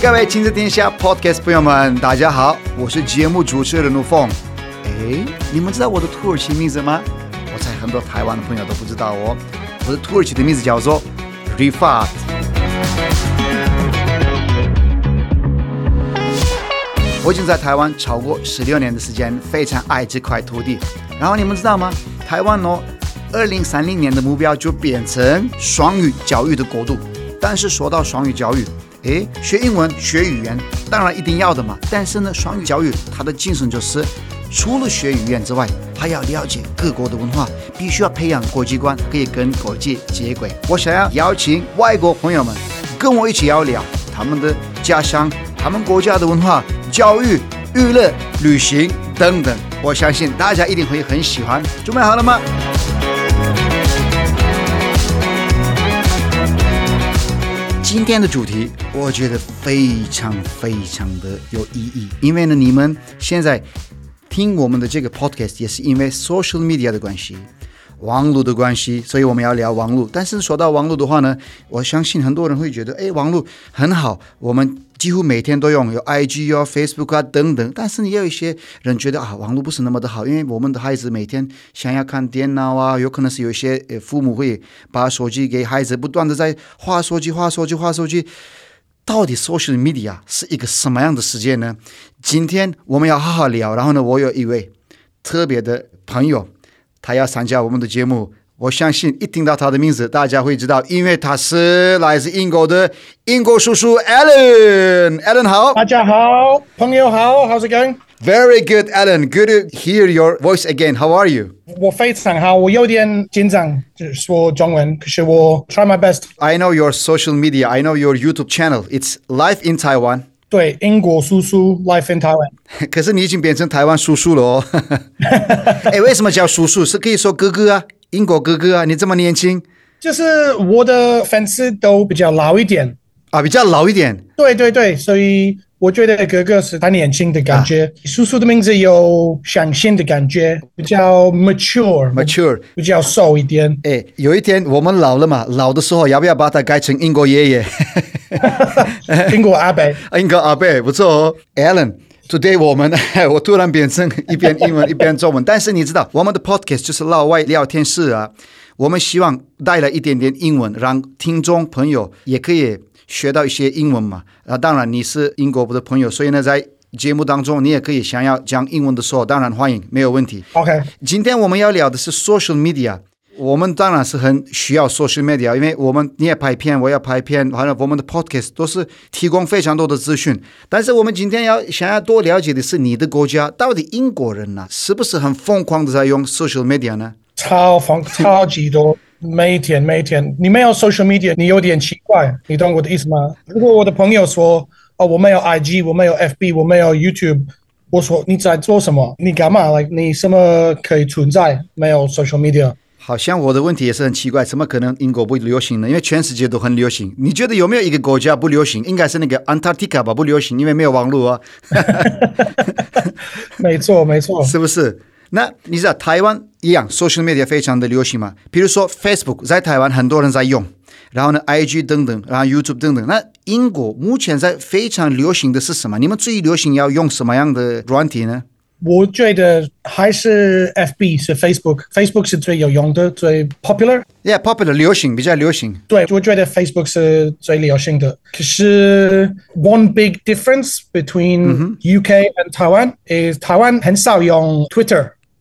各位亲子天下 Podcast 朋友们，大家好，我是节目主持人陆凤。哎，你们知道我的土耳其名字吗？我猜很多台湾的朋友都不知道哦。我的土耳其的名字叫做 Rifat。我已经在台湾超过十六年的时间，非常爱这块土地。然后你们知道吗？台湾哦，二零三零年的目标就变成双语教育的国度。但是说到双语教育，诶，学英文学语言当然一定要的嘛。但是呢，双语教育它的精神就是，除了学语言之外，还要了解各国的文化，必须要培养国际观，可以跟国际接轨。我想要邀请外国朋友们跟我一起聊聊他们的家乡、他们国家的文化、教育、娱乐、旅行等等。我相信大家一定会很喜欢。准备好了吗？今天的主题我觉得非常非常的有意义，因为呢，你们现在听我们的这个 podcast 也是因为 social media 的关系，网络的关系，所以我们要聊网络。但是说到网络的话呢，我相信很多人会觉得，哎，网络很好，我们。几乎每天都用，有 IG 啊、Facebook 啊等等。但是也有一些人觉得啊，网络不是那么的好，因为我们的孩子每天想要看电脑啊，有可能是有一些呃父母会把手机给孩子，不断的在滑手机、滑手机、滑手机。到底 social media 是一个什么样的世界呢？今天我们要好好聊。然后呢，我有一位特别的朋友，他要参加我们的节目。我相信一听到他的名字，大家会知道，因为他是来自英国的英国叔叔 Alan。Alan 好，大家好，朋友好，How's it going? Very good, Alan. Good to hear your voice again. How are you? 我非常好，我有点紧张，就是说中文，可是我 try my best. I know your social media. I know your YouTube channel. It's live in Taiwan. 对，英国叔叔 Life in Taiwan。可是你已经变成台湾叔叔了哦。哎，为什么叫叔叔？是可以说哥哥啊。英国哥哥啊，你这么年轻，就是我的粉丝都比较老一点啊，比较老一点。对对对，所以我觉得哥哥是很年轻的感觉。啊、叔叔的名字有上新的感觉，比较 mature，mature，比较瘦一点。哎，有一天我们老了嘛，老的时候要不要把它改成英国爷爷？英国阿伯，英国阿伯不错哦，Alan。Today 我们 我突然变成一边英文一边中文，但是你知道我们的 podcast 就是老外聊天室啊，我们希望带来一点点英文，让听众朋友也可以学到一些英文嘛。啊，当然你是英国的朋友，所以呢，在节目当中你也可以想要讲英文的时候，当然欢迎，没有问题。OK，今天我们要聊的是 social media。我们当然是很需要 social media，因为我们你也拍片，我要拍片，还有我们的 podcast 都是提供非常多的资讯。但是我们今天要想要多了解的是你的国家，到底英国人呢、啊，是不是很疯狂的在用 social media 呢？超疯，超级多，每天每天。你没有 social media，你有点奇怪，你懂我的意思吗？如果我的朋友说，哦，我没有 IG，我没有 FB，我没有 YouTube，我说你在做什么？你干嘛？Like 你什么可以存在？没有 social media？好像我的问题也是很奇怪，怎么可能英国不流行呢？因为全世界都很流行。你觉得有没有一个国家不流行？应该是那个 Antarctica 吧，不流行，因为没有网络啊。没错，没错，是不是？那你知道台湾一样，social media 非常的流行嘛？比如说 Facebook 在台湾很多人在用，然后呢 IG 等等，然后 YouTube 等等。那英国目前在非常流行的是什么？你们最流行要用什么样的软体呢？我觉得还是 FB 是 Facebook，Facebook 是最有用的，最 popular。Yeah，popular 流行比较流行。对，我觉得 Facebook 是最流行的。可是 one big difference between UK and Taiwan is 台湾很少用 Twitter。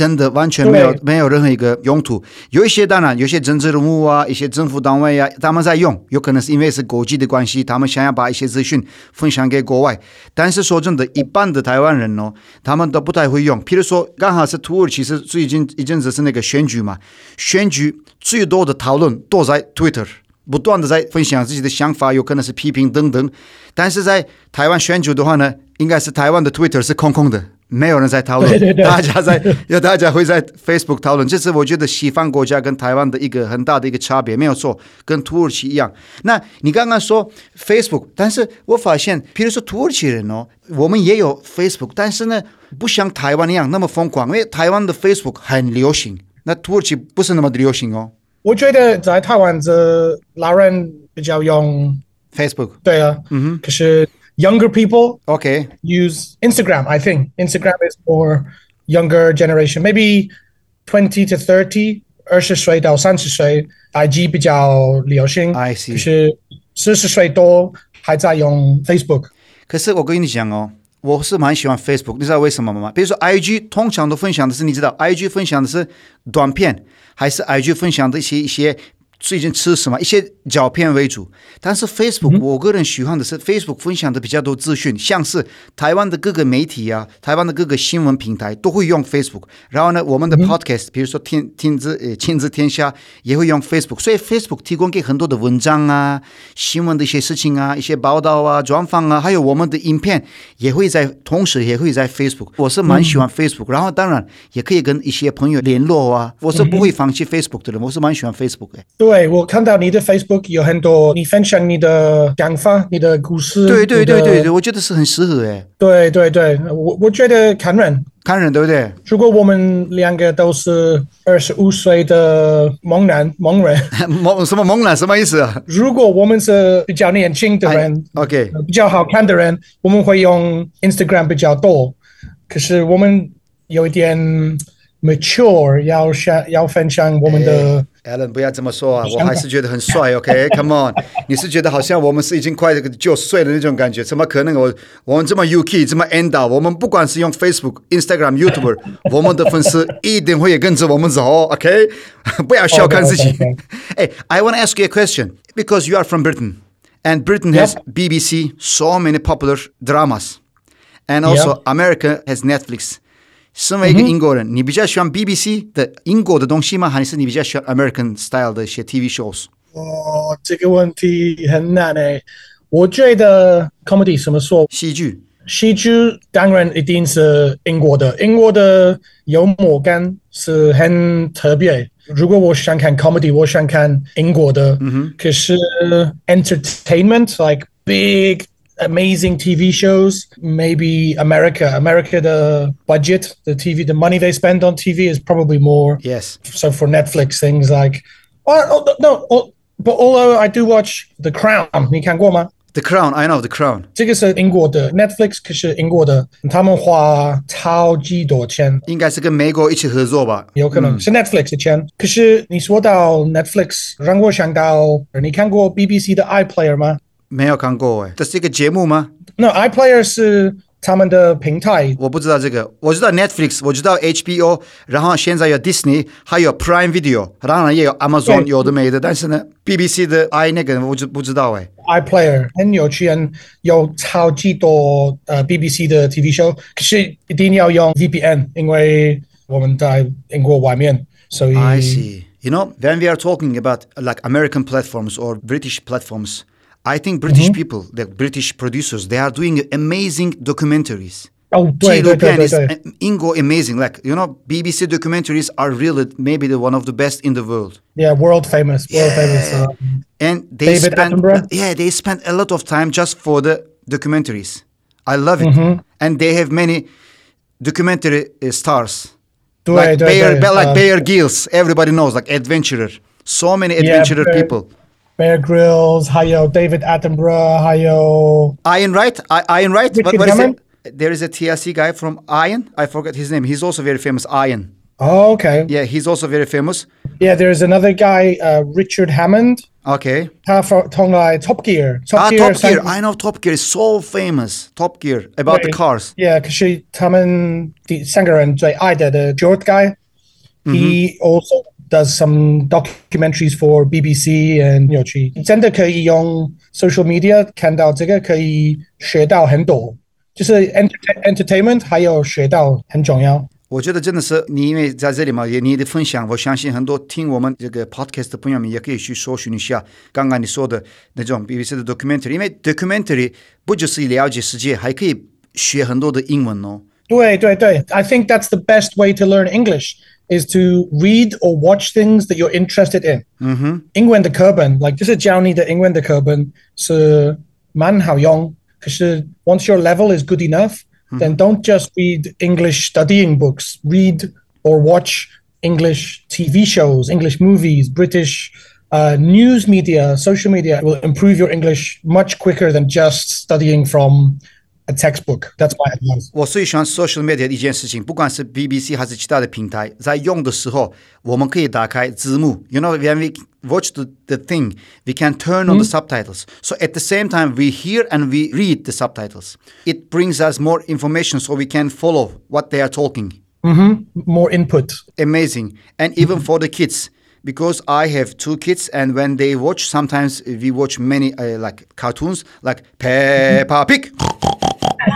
真的完全没有没有任何一个用途。有一些当然，有些政治人物啊，一些政府单位啊，他们在用，有可能是因为是国际的关系，他们想要把一些资讯分享给国外。但是说真的，一般的台湾人哦，他们都不太会用。譬如说，刚好是土耳其是最近一阵子是那个选举嘛，选举最多的讨论都在 Twitter。不断的在分享自己的想法，有可能是批评等等，但是在台湾选举的话呢，应该是台湾的 Twitter 是空空的，没有人在讨论，对对对大家在，要大家会在 Facebook 讨论。这是我觉得西方国家跟台湾的一个很大的一个差别，没有错，跟土耳其一样。那你刚刚说 Facebook，但是我发现，比如说土耳其人哦，我们也有 Facebook，但是呢，不像台湾一样那么疯狂，因为台湾的 Facebook 很流行，那土耳其不是那么的流行哦。我觉得在台湾这老人比较用 Facebook，对啊，嗯哼，可是。younger people OK use Instagram. I think Instagram is more younger generation, maybe twenty to thirty，二十岁到三十岁，IG 比较流行。I see。可是四十岁多还在用 Facebook。可是我跟你讲哦，我是蛮喜欢 Facebook，你知道为什么吗？比如说 IG 通常都分享的是，你知道 IG 分享的是短片，还是 IG 分享的一些一些。 最近吃什么？一些照片为主，但是 Facebook，我个人喜欢的是 Facebook 分享的比较多资讯，像是台湾的各个媒体啊，台湾的各个新闻平台都会用 Facebook。然后呢，我们的 Podcast，比如说天天之呃亲子天下也会用 Facebook，所以 Facebook 提供给很多的文章啊、新闻的一些事情啊、一些报道啊、专访啊，还有我们的影片也会在同时也会在 Facebook。我是蛮喜欢 Facebook，然后当然也可以跟一些朋友联络啊。我是不会放弃 Facebook 的人，我是蛮喜欢 Facebook 的。对，我看到你的 Facebook 有很多，你分享你的想法、你的故事。对对对对对，我觉得是很适合诶。对对对，我我觉得看人，看人对不对？如果我们两个都是二十五岁的猛男猛人，猛什么猛男什么意思啊？如果我们是比较年轻的人，OK，比较好看的人，我们会用 Instagram 比较多。可是我们有一点。mature 要想要分享我们的、hey，Alan 不要这么说啊，我还是觉得很帅，OK，Come、okay? on，你是觉得好像我们是已经快九十岁的那种感觉？怎么可能？我我们这么 UK 这么 end 我们不管是用 Facebook、Instagram、YouTube，我们的粉丝一定会也跟着我们走，OK？不要小看自己。哎、hey，I want to ask you a question because you are from Britain and Britain has BBC so many popular dramas and also America has Netflix。 身为一个英国人，嗯、你比较喜欢 BBC 的英国的东西吗？还是你比较喜欢 American style 的一些 TV shows？哦，这个问题很难诶。我觉得 comedy 什么说？喜剧。喜剧当然一定是英国的，英国的幽默感是很特别。如果我想看 comedy，我想看英国的。嗯哼。可是 entertainment like big。amazing TV shows. Maybe America, America, the budget, the TV, the money they spend on TV is probably more. Yes. So for Netflix, things like, oh, oh no, oh, but although I do watch The Crown, 你看过吗？The Crown, I know The Crown. 这个是英国的 Netflix，可是英国的，他们花超级多钱，应该是跟美国一起合作吧？有可能、嗯、是 Netflix 的钱。可是你说到 Netflix，让我想到，你看过 BBC 的 iPlayer 吗？ 没有看过哎，这是一个节目吗？No，iPlayer 是他们的平台。我不知道这个，我知道 Netflix，我知道 HBO，然后现在有 Disney，还有 Prime Video，当然也有 Amazon，有的没的。但是呢，BBC 的 i 那个我就不知道哎。iPlayer 很有趣，有超级多呃 BBC 的 TV show，可是一定要用 VPN，因为我们在英国外面，所以。I see. You know, when we are talking about like American platforms or British platforms. I think British mm-hmm. people, the British producers, they are doing amazing documentaries. Oh, wait, wait, wait, is Ingo amazing. Like you know, BBC documentaries are really maybe the one of the best in the world. Yeah, world famous, world yeah. famous. Uh, and they David spend, Attenborough. yeah, they spend a lot of time just for the documentaries. I love it, mm-hmm. and they have many documentary uh, stars. like Bayer, like uh, um, Bayer Gills, everybody knows, like adventurer. So many adventurer yeah, people. Bear Grylls, 还有 David Attenborough, 还有 Ian Wright. I, Ian Wright. Richard what, what is Hammond? it? There is a TLC guy from Ian. I forgot his name. He's also very famous. Ian. Oh, okay. Yeah, he's also very famous. Yeah, there's another guy, uh, Richard Hammond. Okay. 他从来 Top Gear. Top ah, Gear Top Gear. I know Top Gear is so famous. Top Gear about the cars. Yeah, 可是他们第三个人最爱的 the George guy. Mm-hmm. He also does some documentaries for BBC and 有趣，真的可以用 social media 看到这个可以学到很多，就是 entertain entertainment 还有学到很重要。我觉得真的是你因为在这里嘛，也你的分享，我相信很多听我们这个 podcast 的朋友们也可以去搜寻一下刚刚你说的那种 BBC 的 documentary，因为 documentary 不只是了解世界，还可以学很多的英文哦。 对对对，I think that's the best way to learn English is to read or watch things that you're interested in. 嗯哼，英文的课本，like 就是教你的英文的课本是蛮好用。可是 once your level is good enough, then don't just read English studying books. Read or watch English TV shows, English movies, British uh, news media, social media will improve your English much quicker than just studying from a textbook. That's my advice. 我最喜欢 social media 的一件事情，不管是 BBC 还是其他的平台，在用的时候，我们可以打开字幕。You know, when we watch the, the thing, we can turn on the subtitles. So at the same time, we hear and we read the subtitles. It brings us more information so we can follow what they are talking. More input. amazing and even for the kids because i have two kids and when they watch sometimes we watch many uh, like cartoons like peppa pig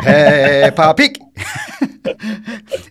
peppa pig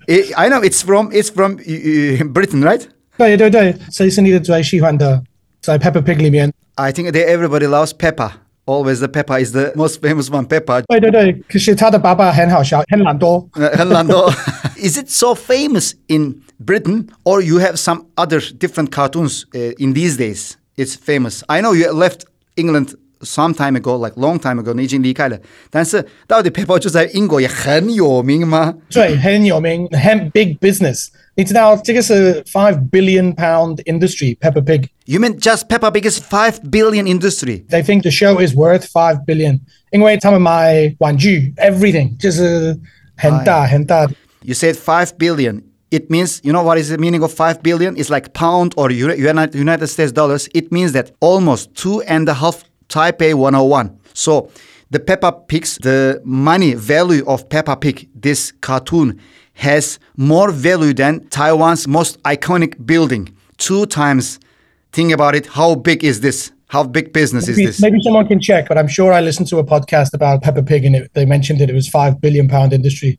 I- i know it's from it's from uh, britain right 对对对，谁是你的最喜欢的？在 Peppa Pig 里面。 i think that everybody loves peppa always the peppa is the most famous one peppa 对对对，可是他的爸爸很好笑，很懒惰。 Uh, Orlando. is it so famous in britain or you have some other different cartoons uh, in these days it's famous i know you left england some time ago like long time ago 你已经离开了但是到底 peppa 就在英国也很有名吗对，很有名，很 big business。你知道这个是 five billion pound industry Peppa Pig。 you mean just peppa pig is 5 billion industry They think the show is worth five billion，因为他们买玩具，everything 就是很大很大。 you said 5 billion it means you know what is the meaning of 5 billion it's like pound or Uni- united, united states dollars it means that almost two and a half taipei 101 so the peppa pigs the money value of peppa pig this cartoon has more value than taiwan's most iconic building two times think about it how big is this how big business is Maybe, this maybe someone can check, but I'm sure I listened to a podcast about Peppa Pig and it, they mentioned that it was five billion pound industry.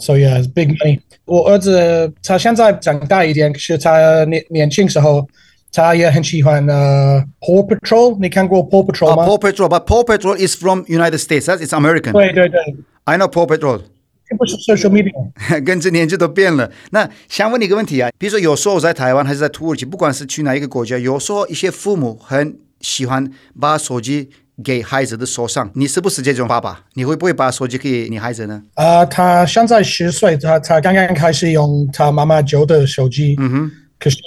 So yeah, it's big money. 我儿子他现在长大一点，可是他年年轻时候 他也很喜欢呃 Paw Patrol。你看过 Paw Patrol Uh, 吗？paw patrol but paw patrol is from united states that's it's american 对对对，i know paw patrol 这不是 social media。跟着年纪都变了。那想问你一个问题啊，比如说有时候我在台湾还是在土耳其，不管是去哪一个国家，有时候一些父母很喜欢把手机给孩子的手上，你是不是这种爸爸？你会不会把手机给你孩子呢？啊，他现在十岁，他他刚刚开始用他妈妈旧的手机。嗯哼。可是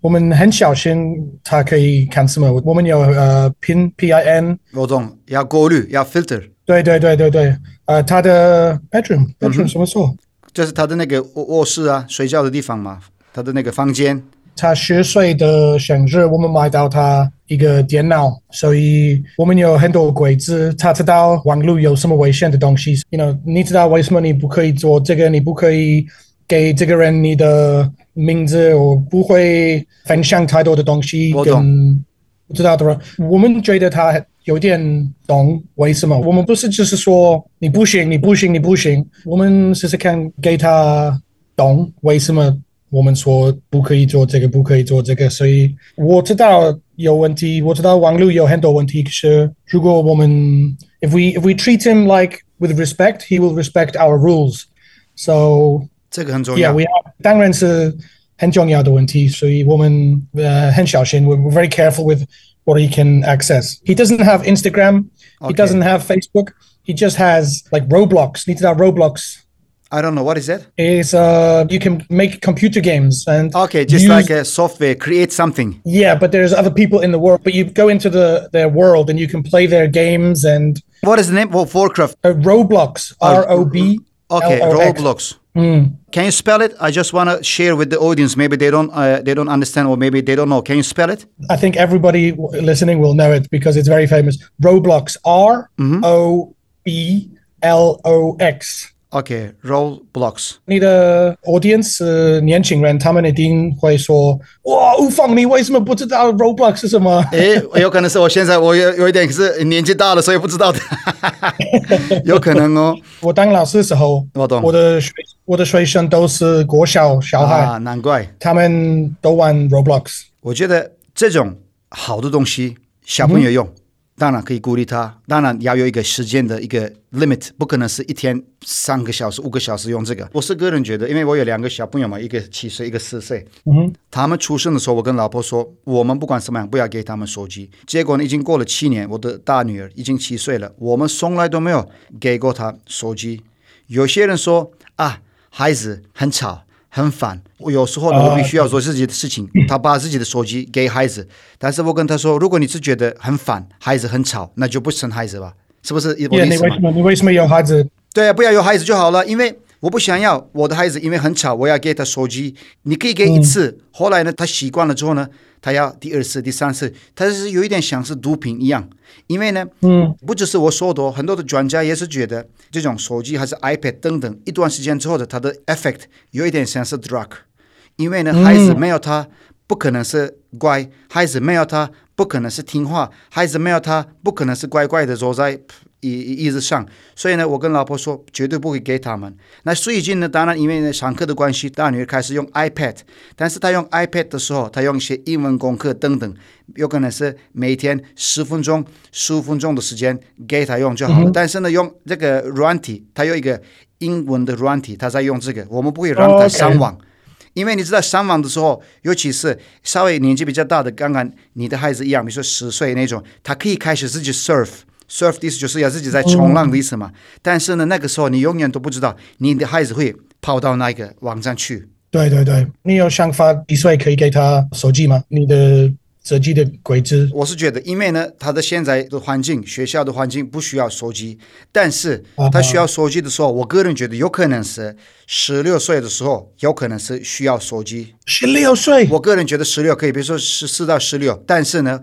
我们很小心，他可以看什么？我们有呃 PIN P I N。我懂，要过滤，要 filter，对对对对对，呃，他的 bedroom bedroom 什么时候？就是他的那个卧卧室啊，睡觉的地方嘛，他的那个房间。他十岁的生日，我们买到他一个电脑，所以我们有很多规则。他知道网络有什么危险的东西，you know，你知道为什么你不可以做这个？你不可以给这个人你的名字，我不会分享太多的东西我懂跟不知道的人。我们觉得他有点懂为什么。我们不是就是说你不行，你不行，你不行。我们试试看给他懂为什么。我们说不可以做这个，不可以做这个，所以我知道有问题，我知道网络有很多问题。可是如果我们 if we if we treat him like with respect, he will respect our rules. So 这个很重 yeah, 要。 we have 当然是很重要的问题，所以我们呃很小心。We're we're very careful with what he can access. He doesn't have Instagram. He Okay. doesn't have Facebook. He just has like Roblox. 你知道 Roblox? I don't know what is that. is uh you can make computer games and Okay, just use- like a software, create something. yeah but there's other people in the world but you go into the their world and you can play their games and What is the name of Warcraft? uh, roblox r-o-b Okay, L-O-X. Roblox. Can you spell it? I just want to share with the audience. Maybe they don't uh, they don't understand or maybe they don't know. Can you spell it? i think everybody w- listening will know it because it's very famous Roblox. roblox Okay, Roblox. 你的 audience 是年轻人，他们一定会说：“哇，吴放，你为什么不知道 Roblox 是什么？”诶，有可能是我现在我有有一点是年纪大了，所以不知道的，有可能哦。我当老师的时候，我懂我的学我的学生都是国小小孩，啊，难怪。他们都玩 Roblox。我觉得这种好的东西，小朋友用，当然可以鼓励他，当然要有一个时间的一个 limit，不可能是一天三个小时、五个小时用这个。我是个人觉得，因为我有两个小朋友嘛，一个七岁，一个四岁。嗯，他们出生的时候，我跟老婆说，我们不管什么样，不要给他们手机。结果呢，已经过了七年，我的大女儿已经七岁了，我们从来都没有给过她手机。有些人说啊，孩子很吵。很烦，我有时候呢，我必须要做自己的事情。他把自己的手机给孩子，但是我跟他说，如果你是觉得很烦，孩子很吵，那就不生孩子吧，是不是？你为什么？你为什么有孩子？对啊，不要有孩子就好了，因为我不想要我的孩子因为很吵，我要给他手机。你可以给一次，嗯、后来呢，他习惯了之后呢，他要第二次、第三次，他是有一点像是毒品一样。因为呢，嗯，不只是我说的，很多的专家也是觉得，这种手机还是 iPad 等等，一段时间之后的它的 effect 有一点像是 drug。因为呢，孩子没有他不可能是乖，孩子没有他不可能是听话，孩子没有他不可能是乖乖的坐在。椅椅子上，所以呢，我跟老婆说绝对不会给他们。那最近呢，当然因为呢上课的关系，大女儿开始用 iPad，但是她用 iPad 的时候，她用一些英文功课等等，有可能是每天十分钟、十五分钟的时间给她用就好了。嗯、但是呢，用这个软体，她有一个英文的软体，她在用这个，我们不会让她上网，因为你知道上网的时候，尤其是稍微年纪比较大的，刚刚你的孩子一样，比如说十岁那种，他可以开始自己 surf。Surf 的意思就是要自己在冲浪的意思嘛，但是呢，那个时候你永远都不知道你的孩子会跑到那个网站去。对对对，你有想法一岁可以给他手机吗？你的手机的规则？我是觉得，因为呢，他的现在的环境，学校的环境不需要手机，但是他需要手机的时候，我个人觉得有可能是十六岁的时候，有可能是需要手机。十六岁？我个人觉得十六可以，比如说十四到十六，但是呢。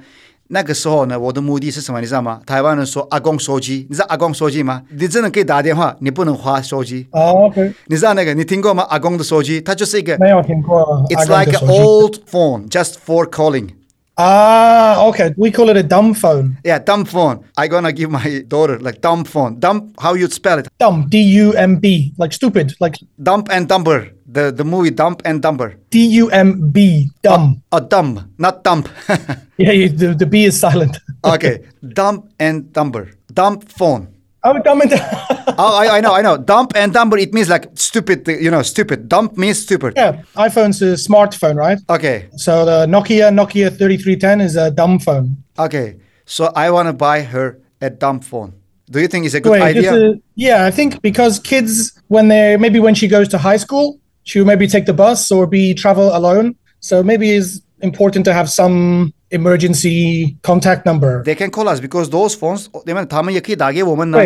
那个时候呢，我的目的是什么？你知道吗？台湾人说阿公手机，你知道阿公手机吗？你真的可以打电话，你不能滑手机。哦、oh,，OK。你知道那个？你听过吗？阿公的手机，它就是一个没有听过。It's like an old phone, just for calling. 啊、uh,，OK，we call it a dumb phone. Yeah, dumb phone. I gonna give my daughter like dumb phone. Dumb, how you spell it? Dumb, D-U-M-B, like stupid, like. Dumb and Dumber. The the movie Dumb and Dumber. D-U-M-B, dumb. Oh, oh dumb, not dump. yeah, you, the the B is silent. okay, Dumb and Dumber. Dumb phone. Oh, dumb and. oh, I, I know, I know. Dumb and dumber, it means like stupid, you know, stupid. Dumb means stupid. Yeah, iPhone's a smartphone, right? Okay. So the Nokia Nokia 3310 is a dumb phone. Okay. So I want to buy her a dumb phone. Do you think it's a good Wait, idea? A, yeah, I think because kids, when they maybe when she goes to high school, she'll maybe take the bus or be travel alone. So maybe it's important to have some emergency contact number. They can call us because those phones，你们他们也可以打给我们呢。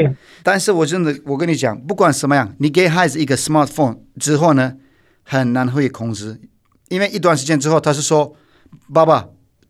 但是我真的，我跟你讲，不管什么样，你给孩子一个 smartphone 之后呢，很难会控制，因为一段时间之后，他是说，爸爸，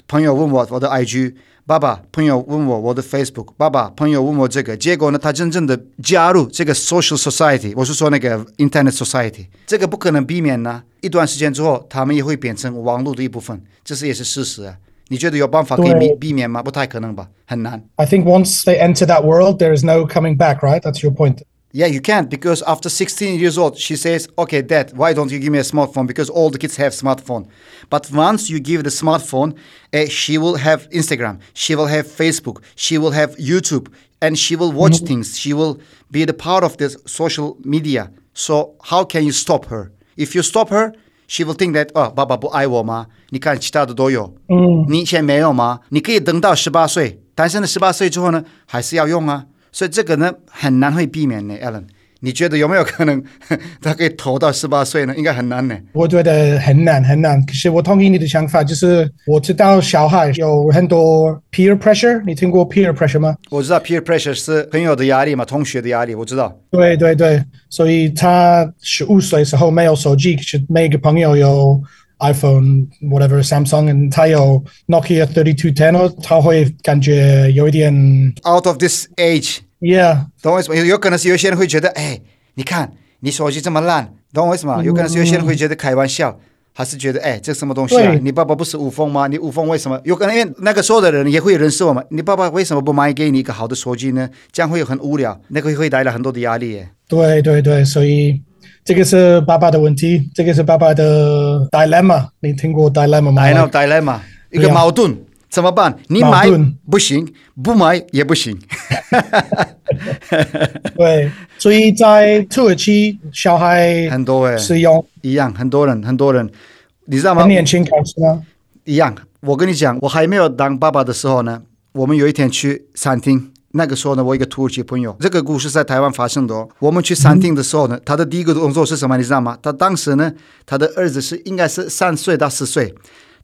朋友问我我的 IG， 爸爸，朋友问我我的 Facebook，爸爸，朋友问我这个，结果呢，他真正的加入这个 social society，我是说那个 internet society，这个不可能避免呢。一段时间之后，他们也会变成网络的一部分，这是也是事实啊。你觉得有办法可以避避免吗？不太可能吧，很难。I think once they enter that world, there is no coming back, right? That's your point. Yeah, you can't because after 16 years old, she says, "Okay, Dad, why don't you give me a smartphone? Because all the kids have smartphone." But once you give the smartphone, uh, she will have Instagram, she will have Facebook, she will have YouTube, and she will watch mm-hmm. things. She will be the part of this social media. So how can you stop her? If you stop her, she will think that 哦，爸爸不爱我吗？你看其他的都有，嗯，你以前没有吗？你可以等到十八岁，但是呢，十八岁之后呢，还是要用啊， 所以这个呢，很难会避免呢，Alan。你觉得有没有可能 他可以投到十八岁呢？应该很难呢。我觉得很难很难。可是我同意你的想法，就是我知道小孩有很多 peer pressure。你听过 peer pressure 吗？我知道 peer pressure 是朋友的压力嘛，同学的压力，我知道。对对对，所以他十五岁时候没有手机，可是每个朋友有 iPhone whatever Samsung，他有 Nokia thirty two ten，他会感觉有一点 out of this age。Yeah，懂我意思吗？有有可能是有些人会觉得，哎，你看你手机这么烂，懂我意思吗？有可能是有些人会觉得开玩笑，还是觉得，哎，这什么东西啊？你爸爸不是五峰吗？你五峰为什么？有可能因为那个时候的人也会认识我们。你爸爸为什么不买给你一个好的手机呢？这样会很无聊，那个会带来很多的压力。对对对，所以这个是爸爸的问题，这个是爸爸的 dilemma。你听过 dilemma 吗？I know dilemma，一个矛盾。怎么办？你买不行，不买也不行。对，所以在土耳其，小孩很多哎，使用一样，很多人，很多人，你知道吗很？年轻开始吗？一样。我跟你讲，我还没有当爸爸的时候呢，我们有一天去餐厅，那个时候呢，我一个土耳其朋友，这个故事在台湾发生的哦。我们去餐厅的时候呢，他的第一个动作是什么？你知道吗？他当时呢，他的儿子是应该是三岁到四岁，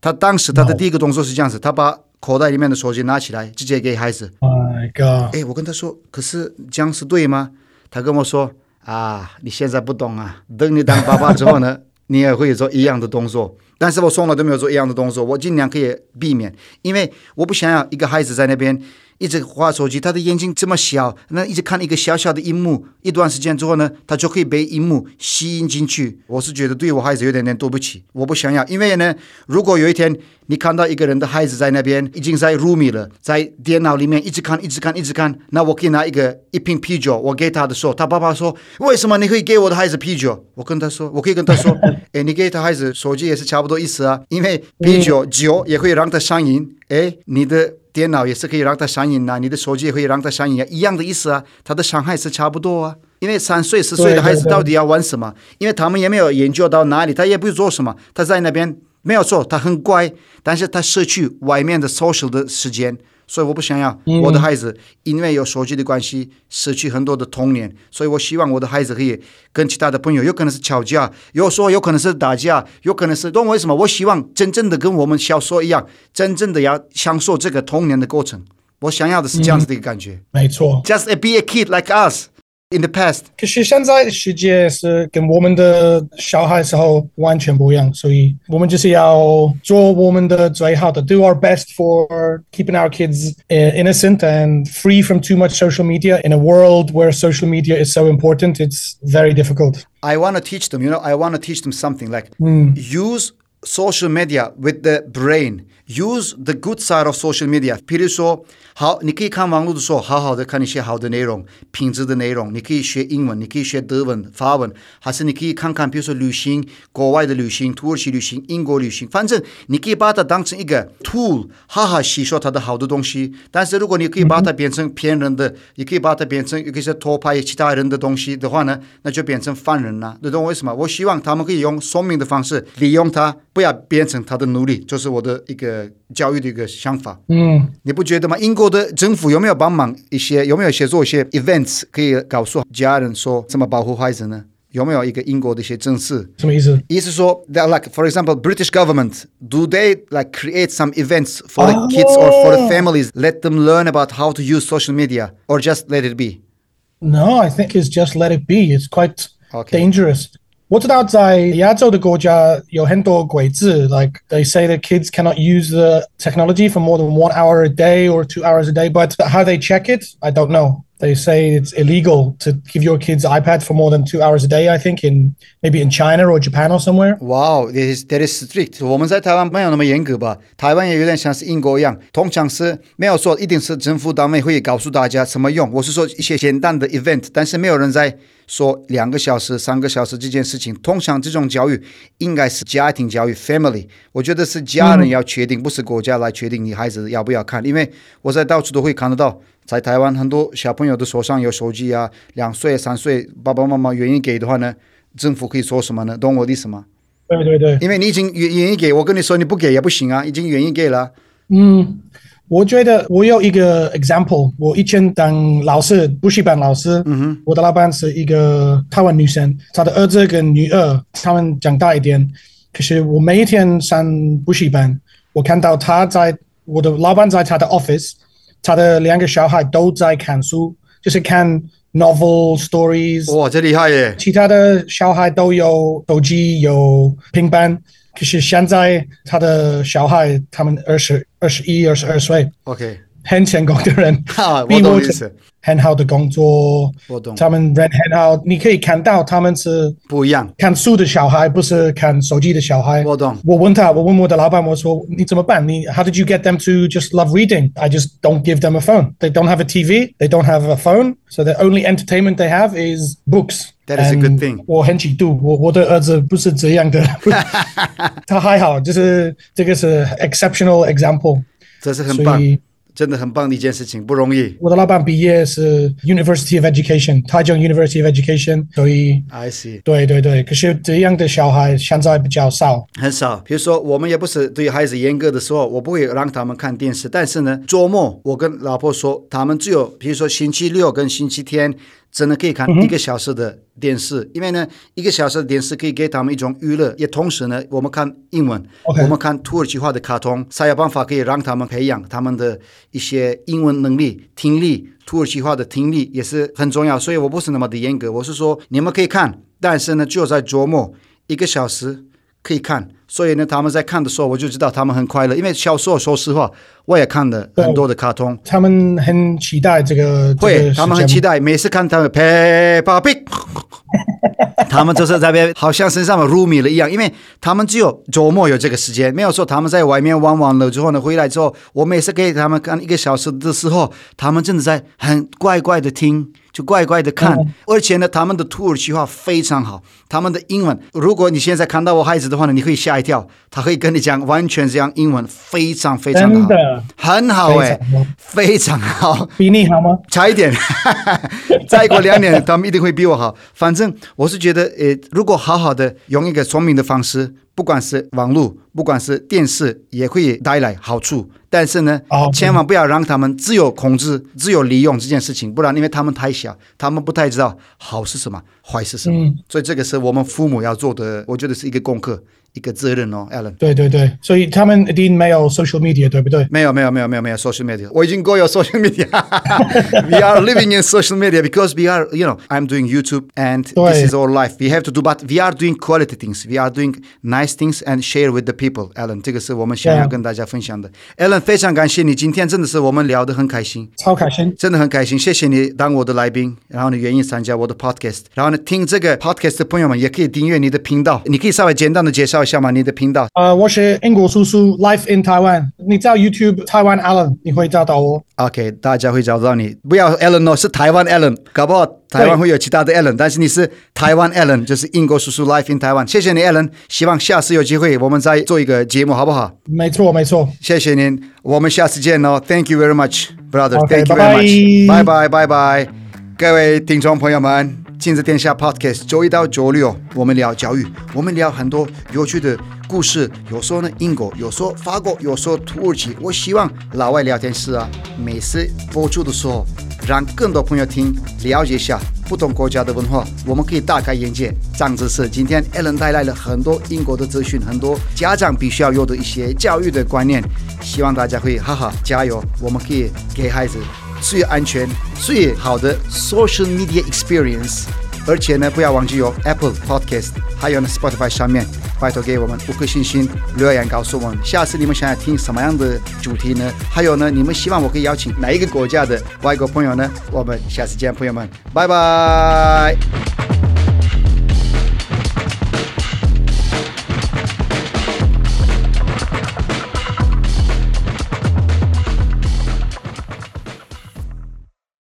他当时他的第一个动作是这样子，他把口袋里面的手机拿起来，直接给孩子。My God！哎，我跟他说，可是这样是对吗？他跟我说啊，你现在不懂啊，等你当爸爸之后呢，你也会做一样的动作。但是我从来都没有做一样的动作，我尽量可以避免，因为我不想要一个孩子在那边一直滑手机，他的眼睛这么小，那一直看一个小小的荧幕，一段时间之后呢，他就可以被荧幕吸引进去。我是觉得对我孩子有点点对不起，我不想要，因为呢，如果有一天你看到一个人的孩子在那边已经在入迷了，在电脑里面一直看，一直看，一直看，那我可以拿一个一瓶啤酒，我给他的时候，他爸爸说：“为什么你可以给我的孩子啤酒？”我跟他说：“我可以跟他说，哎，你给他孩子手机也是差不多意思啊，因为啤酒酒也会让他上瘾，哎，你的电脑也是可以让它上瘾啊，你的手机也可以让它上瘾啊，一样的意思啊，它的伤害是差不多啊。因为三岁、四岁的孩子到底要玩什么？因为他们也没有研究到哪里，他也不做什么，他在那边。没有错，他很乖，但是他失去外面的 social 的时间，所以我不想要我的孩子因为有手机的关系失去很多的童年，所以我希望我的孩子可以跟其他的朋友，有可能是吵架，有时候有可能是打架，有可能是懂我为什么？我希望真正的跟我们小时候一样，真正的要享受这个童年的过程。我想要的是这样子的一个感觉，嗯、没错，just be a kid like us。In the past，可是现在世界是跟我们的小孩时候完全不一样，所以我们就是要做我们的最好的，do our best for keeping our kids innocent and free from too much social media. In a world where social media is so important, it's very difficult. I want to teach them, you know, I want to teach them something like use social media with the brain. Use the good side of social media。比如说，好，你可以看网络的时候，好好的看一些好的内容，品质的内容。你可以学英文，你可以学德文、法文，还是你可以看看，比如说旅行，国外的旅行，土耳其旅行、英国旅行，反正你可以把它当成一个 tool，好好吸收它的好的东西。但是如果你可以把它变成骗人的，也可以把它变成一些偷拍其他人的东西的话呢，那就变成犯人了。你懂我为什么？我希望他们可以用聪明的方式利用它，不要变成他的奴隶。就是我的一个。教育的一个想法，嗯，你不觉得吗？英国的政府有没有帮忙一些？有没有一些做一些 events 可以告诉家人说怎么保护孩子呢？有没有一个英国的一些政策？什么意思？意思说，that like for example British government do they like create some events for the kids or for the families, let them learn about how to use social media, or just let it be? No, I think it's just let it be. It's quite dangerous. What 我知道在亚洲的国家有很多规则，like they say that kids cannot use the technology for more than one hour a day or two hours a day, but how they check it, I don't know. They say it's illegal to give your kids iPad for more than two hours a day. I think in maybe in China or Japan or somewhere. Wow, that is that is strict. 我们在台湾没有那么严格吧？台湾也有点像是英国一样，通常是没有说一定是政府单位会告诉大家怎么用。我是说一些简单的 event，但是没有人在说两个小时、三个小时这件事情。通常这种教育应该是家庭教育 （family）。我觉得是家人要确定，不是国家来确定你孩子要不要看。因为我在到处都会看得到。 在台湾，很多小朋友的手上有手机啊，两岁、三岁，爸爸妈妈愿意给的话呢，政府可以说什么呢？懂我的意思吗？对对对，因为你已经愿愿意给，我跟你说你不给也不行啊，已经愿意给了。嗯，我觉得我有一个 example，我以前当老师，补习班老师，嗯哼，我的老板是一个台湾女生，她的儿子跟女儿，他们长大一点，可是我每一天上补习班，我看到她在我的老板在她的 office。他的两个小孩都在看书，就是看 novel stories。哇，这厉害耶！其他的小孩都有手机、有平板，可是现在他的小孩他们二十二十一、二十二岁，OK，很成功的人，哈，我懂意思。很好的工作，我懂。他们人很好，你可以看到他们是不一样。看书的小孩不是看手机的小孩。我懂。我问他，我问我的老板，我说你怎么办？你 How did you get them to just love reading? I just don't give them a phone. They don't have a TV. They don't have a phone. So the only entertainment they have is books. That is a good thing. 我很嫉妒，我我的儿子不是这样的，他还好，就是这个是 exceptional example。 这是很棒所以， 真的很棒的一件事情，不容易。我的老板毕业是 University of Education，台中 University of Education，所以 I see，对对对，可是这样的小孩现在比较少。很少。比如说，我们也不是对孩子严格的时候，我不会让他们看电视。但是呢，周末我跟老婆说，他们只有比如说星期六跟星期天。真的可以看一个小时的电视，嗯、因为呢，一个小时的电视可以给他们一种娱乐，也同时呢，我们看英文.我们看土耳其话的卡通，才有办法可以让他们培养他们的一些英文能力、听力，土耳其话的听力也是很重要。所以我不是那么的严格，我是说你们可以看，但是呢，就在周末一个小时可以看。所以呢，他们在看的时候，我就知道他们很快乐。因为小时候，说实话，我也看了很多的卡通。他们很期待这个。会，这个、他们很期待，每次看他们 Peppa Pig，他们就是在那边好像身上入迷了一样。因为他们只有周末有这个时间，没有说他们在外面玩完了之后呢，回来之后，我每次给他们看一个小时的时候，他们真的在很乖乖的听。就乖乖的看，嗯、而且呢，他们的土耳其话非常好，他们的英文，如果你现在看到我孩子的话呢，你可以吓一跳，他可以跟你讲完全这样英文，非常非常的好，的很好哎，非常好，比你好吗？差一点，再过两年他们一定会比我好。反正我是觉得，呃，如果好好的用一个聪明的方式。不管是网络，不管是电视，也会带来好处。但是呢，oh, 千万不要让他们自由控制、自由利用这件事情，不然因为他们太小，他们不太知道好是什么，坏是什么。嗯，所以这个是我们父母要做的，我觉得是一个功课。一个责任哦，Alan。对对对，所以他们一定没有 social media，对不对？没有没有没有没有没有 social media。我已经够有 social media。 We are living in social media because we are, you know, I'm doing YouTube and this is our life. We have to do, but we are doing quality things. We are doing nice things and share with the people. Alan，这个是我们想要跟大家分享的。Alan，非常感谢你，今天真的是我们聊得很开心，超开心，真的很开心。谢谢你当我的来宾，然后呢，愿意参加我的 podcast，然后呢，听这个 podcast 的朋友们也可以订阅你的频道。你可以稍微简单的介绍一 下吗？你的频道？呃，我是英国叔叔，Life in Taiwan。你找 YouTube Taiwan Alan，你会找到我。OK，大家会找到你。不要 Alan 哦，是台湾 Alan。搞不好台湾会有其他的 Alan，但是你是台湾 Alan，就是英国叔叔 Life in Taiwan。谢谢你 Alan，希望下次有机会我们再做一个节目，好不好？没错，没错。谢谢您，我们下次见哦。Thank you very much, brother. Okay, Thank you very much. Bye bye, bye bye. 各位听众朋友们。亲子天下 Podcast，周一到周六我们聊教育，我们聊很多有趣的故事。有说呢英国，有说法国，有说土耳其。我希望老外聊天室啊，每次播出的时候，让更多朋友听，了解一下不同国家的文化，我们可以大开眼界，长知识。今天 Alan 带来了很多英国的资讯，很多家长必须要有的一些教育的观念，希望大家会哈哈加油，我们可以给孩子。最安全、最好的 social media experience，而且呢，不要忘记有 Apple Podcast，还有呢 Spotify 上面，拜托给我们五颗星星留言，告诉我们下次你们想要听什么样的主题呢？还有呢，你们希望我可以邀请哪一个国家的外国朋友呢？我们下次见，朋友们，拜拜。